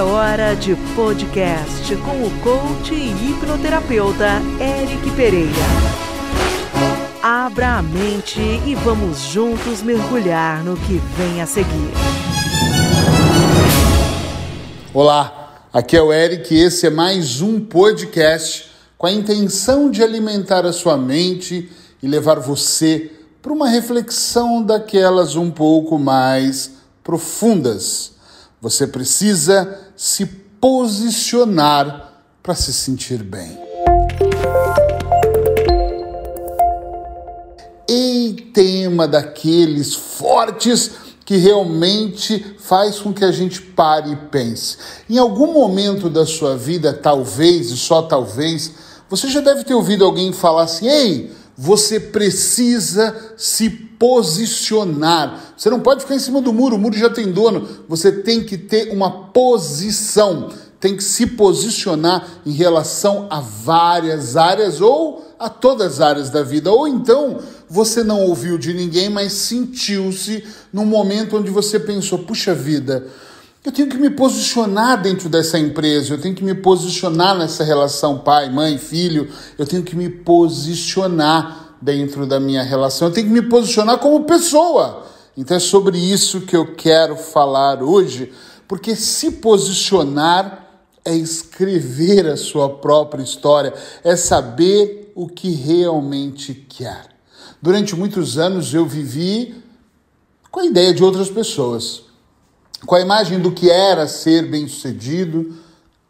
É hora de podcast com o coach e hipnoterapeuta Eric Pereira. Abra a mente e vamos juntos mergulhar no que vem a seguir. Olá, aqui é o Eric e esse é mais um podcast com a intenção de alimentar a sua mente e levar você para uma reflexão daquelas um pouco mais profundas. Você precisa se posicionar para se sentir bem. E tema daqueles fortes que realmente faz com que a gente pare e pense. Em algum momento da sua vida, talvez e só talvez, você já deve ter ouvido alguém falar assim: "Ei, você precisa se posicionar. Você não pode ficar em cima do muro, o muro já tem dono. Você tem que ter uma posição, tem que se posicionar em relação a várias áreas ou a todas as áreas da vida. Ou então você não ouviu de ninguém, mas sentiu-se num momento onde você pensou: puxa vida eu tenho que me posicionar dentro dessa empresa, eu tenho que me posicionar nessa relação pai, mãe, filho, eu tenho que me posicionar dentro da minha relação, eu tenho que me posicionar como pessoa. Então é sobre isso que eu quero falar hoje, porque se posicionar é escrever a sua própria história, é saber o que realmente quer. Durante muitos anos eu vivi com a ideia de outras pessoas com a imagem do que era ser bem-sucedido,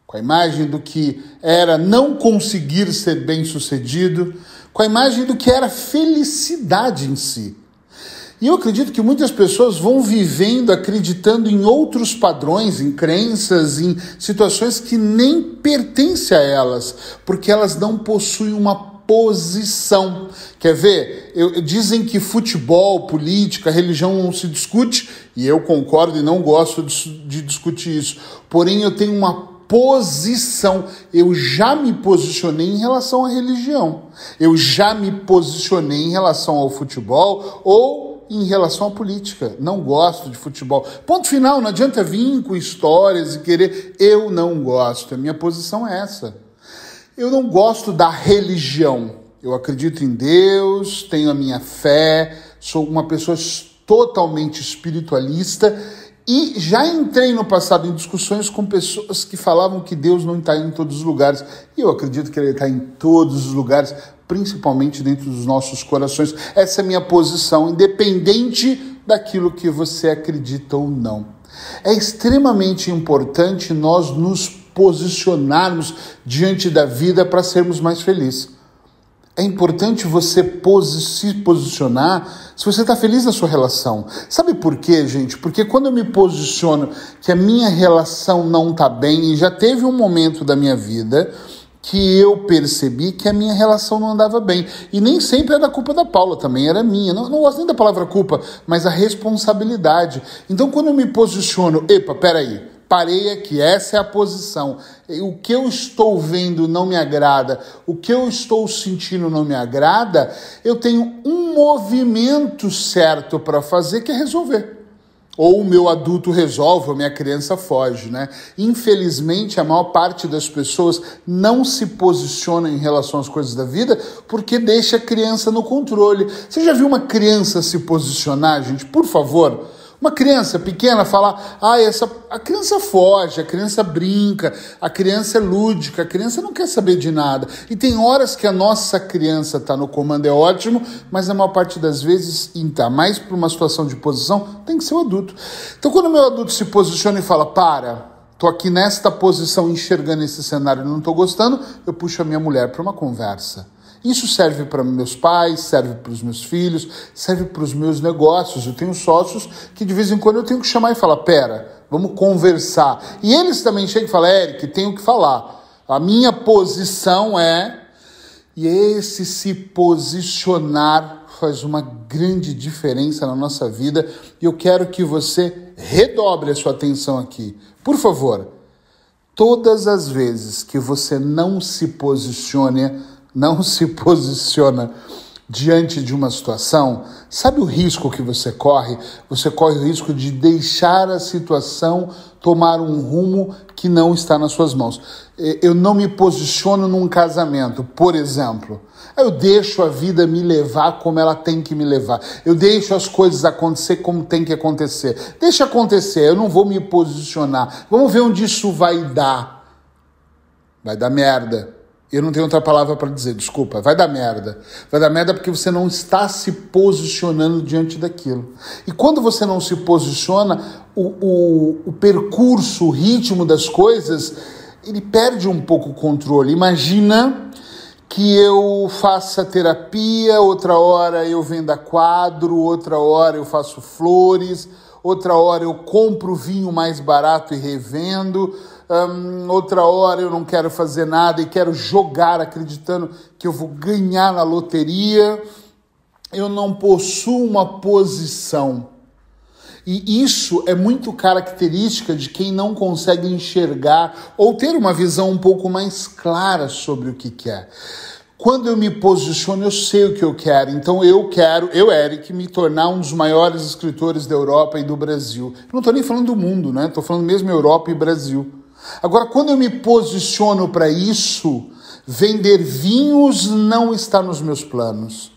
com a imagem do que era não conseguir ser bem-sucedido, com a imagem do que era felicidade em si. E eu acredito que muitas pessoas vão vivendo acreditando em outros padrões, em crenças, em situações que nem pertencem a elas, porque elas não possuem uma posição. Quer ver? Eu, dizem que futebol, política, religião não se discute, e eu concordo e não gosto de, de discutir isso. Porém, eu tenho uma posição. Eu já me posicionei em relação à religião. Eu já me posicionei em relação ao futebol ou em relação à política. Não gosto de futebol. Ponto final, não adianta vir com histórias e querer. Eu não gosto. A minha posição é essa. Eu não gosto da religião. Eu acredito em Deus, tenho a minha fé, sou uma pessoa totalmente espiritualista e já entrei no passado em discussões com pessoas que falavam que Deus não está em todos os lugares. E eu acredito que Ele está em todos os lugares, principalmente dentro dos nossos corações. Essa é a minha posição, independente daquilo que você acredita ou não. É extremamente importante nós nos posicionarmos diante da vida para sermos mais felizes. É importante você posi se posicionar se você está feliz na sua relação. Sabe por quê, gente? Porque quando eu me posiciono que a minha relação não está bem, e já teve um momento da minha vida que eu percebi que a minha relação não andava bem. E nem sempre era culpa da Paula, também era minha. Não, não gosto nem da palavra culpa, mas a responsabilidade. Então, quando eu me posiciono, epa, peraí, parei aqui, essa é a posição. O que eu estou vendo não me agrada, o que eu estou sentindo não me agrada, eu tenho um movimento certo para fazer que é resolver. Ou o meu adulto resolve, ou minha criança foge, né? Infelizmente, a maior parte das pessoas não se posiciona em relação às coisas da vida porque deixa a criança no controle. Você já viu uma criança se posicionar, gente? Por favor, uma criança pequena falar, ah, essa, a criança foge, a criança brinca, a criança é lúdica, a criança não quer saber de nada. E tem horas que a nossa criança está no comando, é ótimo, mas na maior parte das vezes, está mais para uma situação de posição, tem que ser o adulto. Então, quando o meu adulto se posiciona e fala, para, tô aqui nesta posição enxergando esse cenário não estou gostando, eu puxo a minha mulher para uma conversa. Isso serve para meus pais, serve para os meus filhos, serve para os meus negócios. Eu tenho sócios que de vez em quando eu tenho que chamar e falar: pera, vamos conversar. E eles também chegam e falam: Eric, tenho que falar. A minha posição é. E esse se posicionar faz uma grande diferença na nossa vida. E eu quero que você redobre a sua atenção aqui. Por favor, todas as vezes que você não se posicione não se posiciona, diante de uma situação, sabe o risco que você corre? Você corre o risco de deixar a situação tomar um rumo que não está nas suas mãos. Eu não me posiciono num casamento, por exemplo. Eu deixo a vida me levar como ela tem que me levar. Eu deixo as coisas acontecer como tem que acontecer. Deixa acontecer, eu não vou me posicionar. Vamos ver onde isso vai dar. Vai dar merda. Eu não tenho outra palavra para dizer, desculpa. Vai dar merda. Vai dar merda porque você não está se posicionando diante daquilo. E quando você não se posiciona, o, o, o percurso, o ritmo das coisas, ele perde um pouco o controle. Imagina que eu faça terapia, outra hora eu venda quadro, outra hora eu faço flores, outra hora eu compro vinho mais barato e revendo um, outra hora eu não quero fazer nada e quero jogar acreditando que eu vou ganhar na loteria. Eu não possuo uma posição. E isso é muito característica de quem não consegue enxergar ou ter uma visão um pouco mais clara sobre o que quer. Quando eu me posiciono, eu sei o que eu quero. Então eu quero, eu, Eric, me tornar um dos maiores escritores da Europa e do Brasil. Não estou nem falando do mundo, né? Estou falando mesmo Europa e Brasil. Agora, quando eu me posiciono para isso, vender vinhos não está nos meus planos.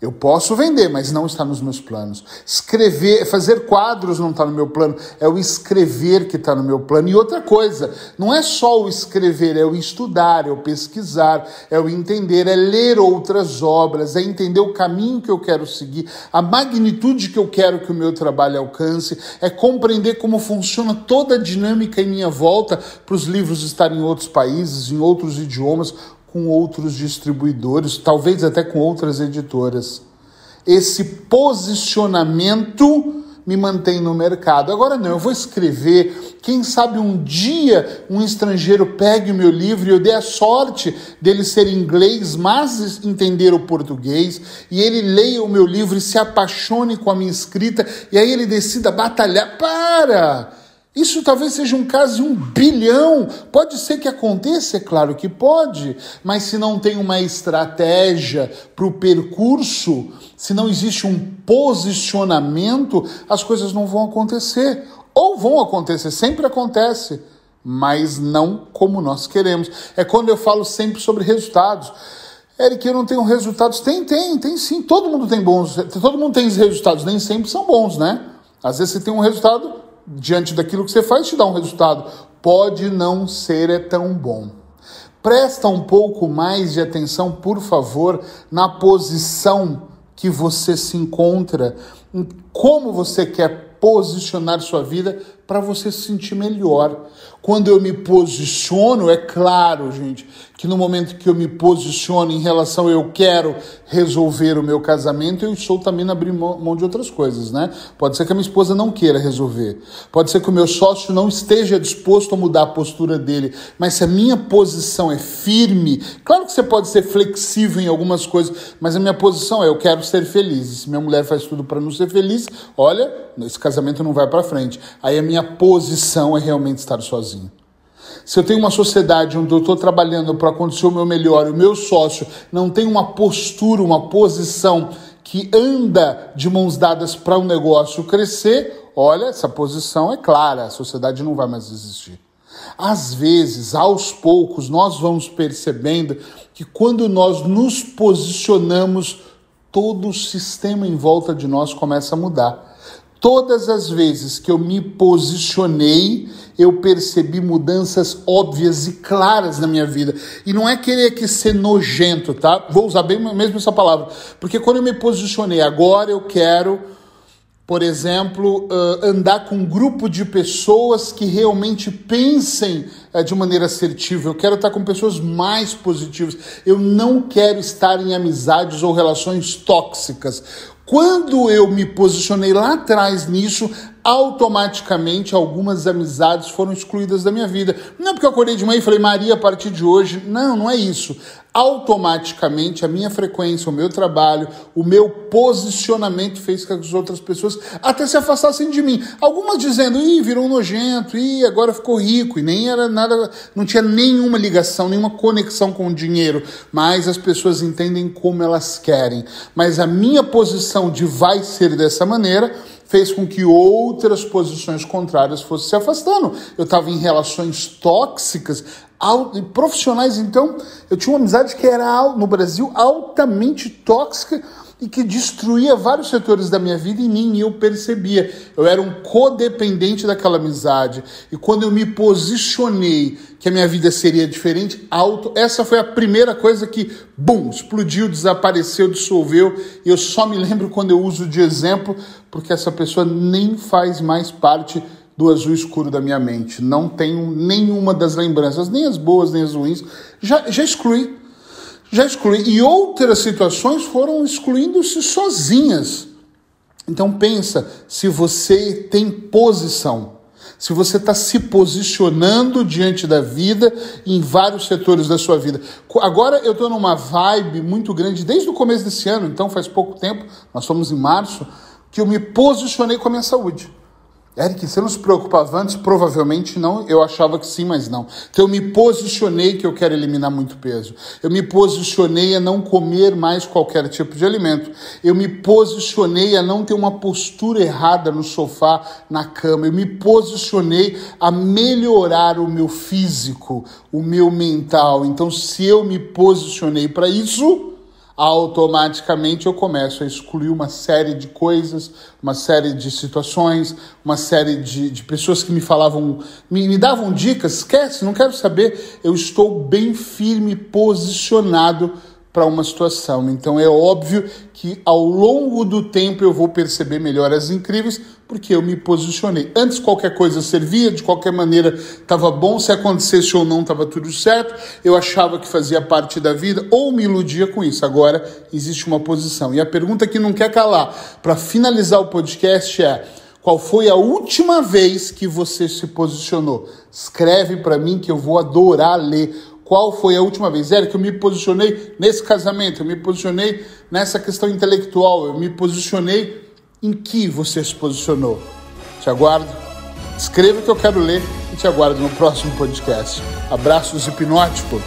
Eu posso vender, mas não está nos meus planos. Escrever, fazer quadros não está no meu plano, é o escrever que está no meu plano. E outra coisa, não é só o escrever, é o estudar, é o pesquisar, é o entender, é ler outras obras, é entender o caminho que eu quero seguir, a magnitude que eu quero que o meu trabalho alcance, é compreender como funciona toda a dinâmica em minha volta para os livros estarem em outros países, em outros idiomas, com outros distribuidores, talvez até com outras editoras. Esse posicionamento me mantém no mercado. Agora não, eu vou escrever. Quem sabe um dia um estrangeiro pegue o meu livro e eu dê a sorte dele ser inglês, mas entender o português, e ele leia o meu livro e se apaixone com a minha escrita, e aí ele decida batalhar. Para! Isso talvez seja um caso de um bilhão. Pode ser que aconteça, é claro que pode, mas se não tem uma estratégia para o percurso, se não existe um posicionamento, as coisas não vão acontecer. Ou vão acontecer, sempre acontece, mas não como nós queremos. É quando eu falo sempre sobre resultados. Eric, eu não tenho resultados. Tem, tem, tem sim. Todo mundo tem bons, todo mundo tem resultados, nem sempre são bons, né? Às vezes você tem um resultado diante daquilo que você faz, te dá um resultado. Pode não ser é tão bom. Presta um pouco mais de atenção, por favor, na posição que você se encontra, em como você quer posicionar sua vida para você se sentir melhor. Quando eu me posiciono, é claro, gente, que no momento que eu me posiciono em relação eu quero resolver o meu casamento, eu estou também abrindo mão de outras coisas, né? Pode ser que a minha esposa não queira resolver. Pode ser que o meu sócio não esteja disposto a mudar a postura dele, mas se a minha posição é firme, claro que você pode ser flexível em algumas coisas, mas a minha posição é eu quero ser feliz. E se minha mulher faz tudo para não ser feliz, olha, esse casamento não vai para frente. Aí a minha posição é realmente estar sozinho. Se eu tenho uma sociedade onde eu estou trabalhando para acontecer o meu melhor o meu sócio não tem uma postura, uma posição que anda de mãos dadas para o um negócio crescer, olha, essa posição é clara, a sociedade não vai mais existir. Às vezes, aos poucos, nós vamos percebendo que quando nós nos posicionamos, todo o sistema em volta de nós começa a mudar. Todas as vezes que eu me posicionei, eu percebi mudanças óbvias e claras na minha vida. E não é querer que ser nojento, tá? Vou usar bem mesmo essa palavra. Porque quando eu me posicionei, agora eu quero, por exemplo, andar com um grupo de pessoas que realmente pensem de maneira assertiva. Eu quero estar com pessoas mais positivas. Eu não quero estar em amizades ou relações tóxicas. Quando eu me posicionei lá atrás nisso, automaticamente algumas amizades foram excluídas da minha vida. Não é porque eu acordei de manhã e falei, Maria, a partir de hoje. Não, não é isso. Automaticamente a minha frequência, o meu trabalho, o meu posicionamento fez com que as outras pessoas até se afastassem de mim. Algumas dizendo, ih, virou nojento, ih, agora ficou rico, e nem era nada, não tinha nenhuma ligação, nenhuma conexão com o dinheiro. Mas as pessoas entendem como elas querem. Mas a minha posição de vai ser dessa maneira fez com que outras posições contrárias fossem se afastando. Eu estava em relações tóxicas, profissionais, então eu tinha uma amizade que era no Brasil altamente tóxica e que destruía vários setores da minha vida e nem eu percebia. Eu era um codependente daquela amizade. E quando eu me posicionei que a minha vida seria diferente, alto, essa foi a primeira coisa que, bum, explodiu, desapareceu, dissolveu. E eu só me lembro quando eu uso de exemplo, porque essa pessoa nem faz mais parte do azul escuro da minha mente. Não tenho nenhuma das lembranças, nem as boas, nem as ruins. Já, já excluí já excluí. E outras situações foram excluindo-se sozinhas. Então pensa, se você tem posição, se você está se posicionando diante da vida em vários setores da sua vida. Agora eu estou numa vibe muito grande desde o começo desse ano, então faz pouco tempo, nós fomos em março, que eu me posicionei com a minha saúde. Eric, você não se preocupava antes? Provavelmente não. Eu achava que sim, mas não. Então eu me posicionei que eu quero eliminar muito peso. Eu me posicionei a não comer mais qualquer tipo de alimento. Eu me posicionei a não ter uma postura errada no sofá, na cama. Eu me posicionei a melhorar o meu físico, o meu mental. Então, se eu me posicionei para isso, automaticamente eu começo a excluir uma série de coisas, uma série de situações, uma série de, de pessoas que me falavam, me, me davam dicas, esquece, não quero saber, eu estou bem firme, posicionado para uma situação. Então é óbvio que ao longo do tempo eu vou perceber melhoras incríveis porque eu me posicionei. Antes qualquer coisa servia, de qualquer maneira estava bom, se acontecesse ou não estava tudo certo. Eu achava que fazia parte da vida ou me iludia com isso. Agora existe uma posição. E a pergunta que não quer calar para finalizar o podcast é: qual foi a última vez que você se posicionou? Escreve para mim que eu vou adorar ler qual foi a última vez? Era que eu me posicionei nesse casamento, eu me posicionei nessa questão intelectual, eu me posicionei em que você se posicionou. Te aguardo. Escreva que eu quero ler e te aguardo no próximo podcast. Abraços hipnótico.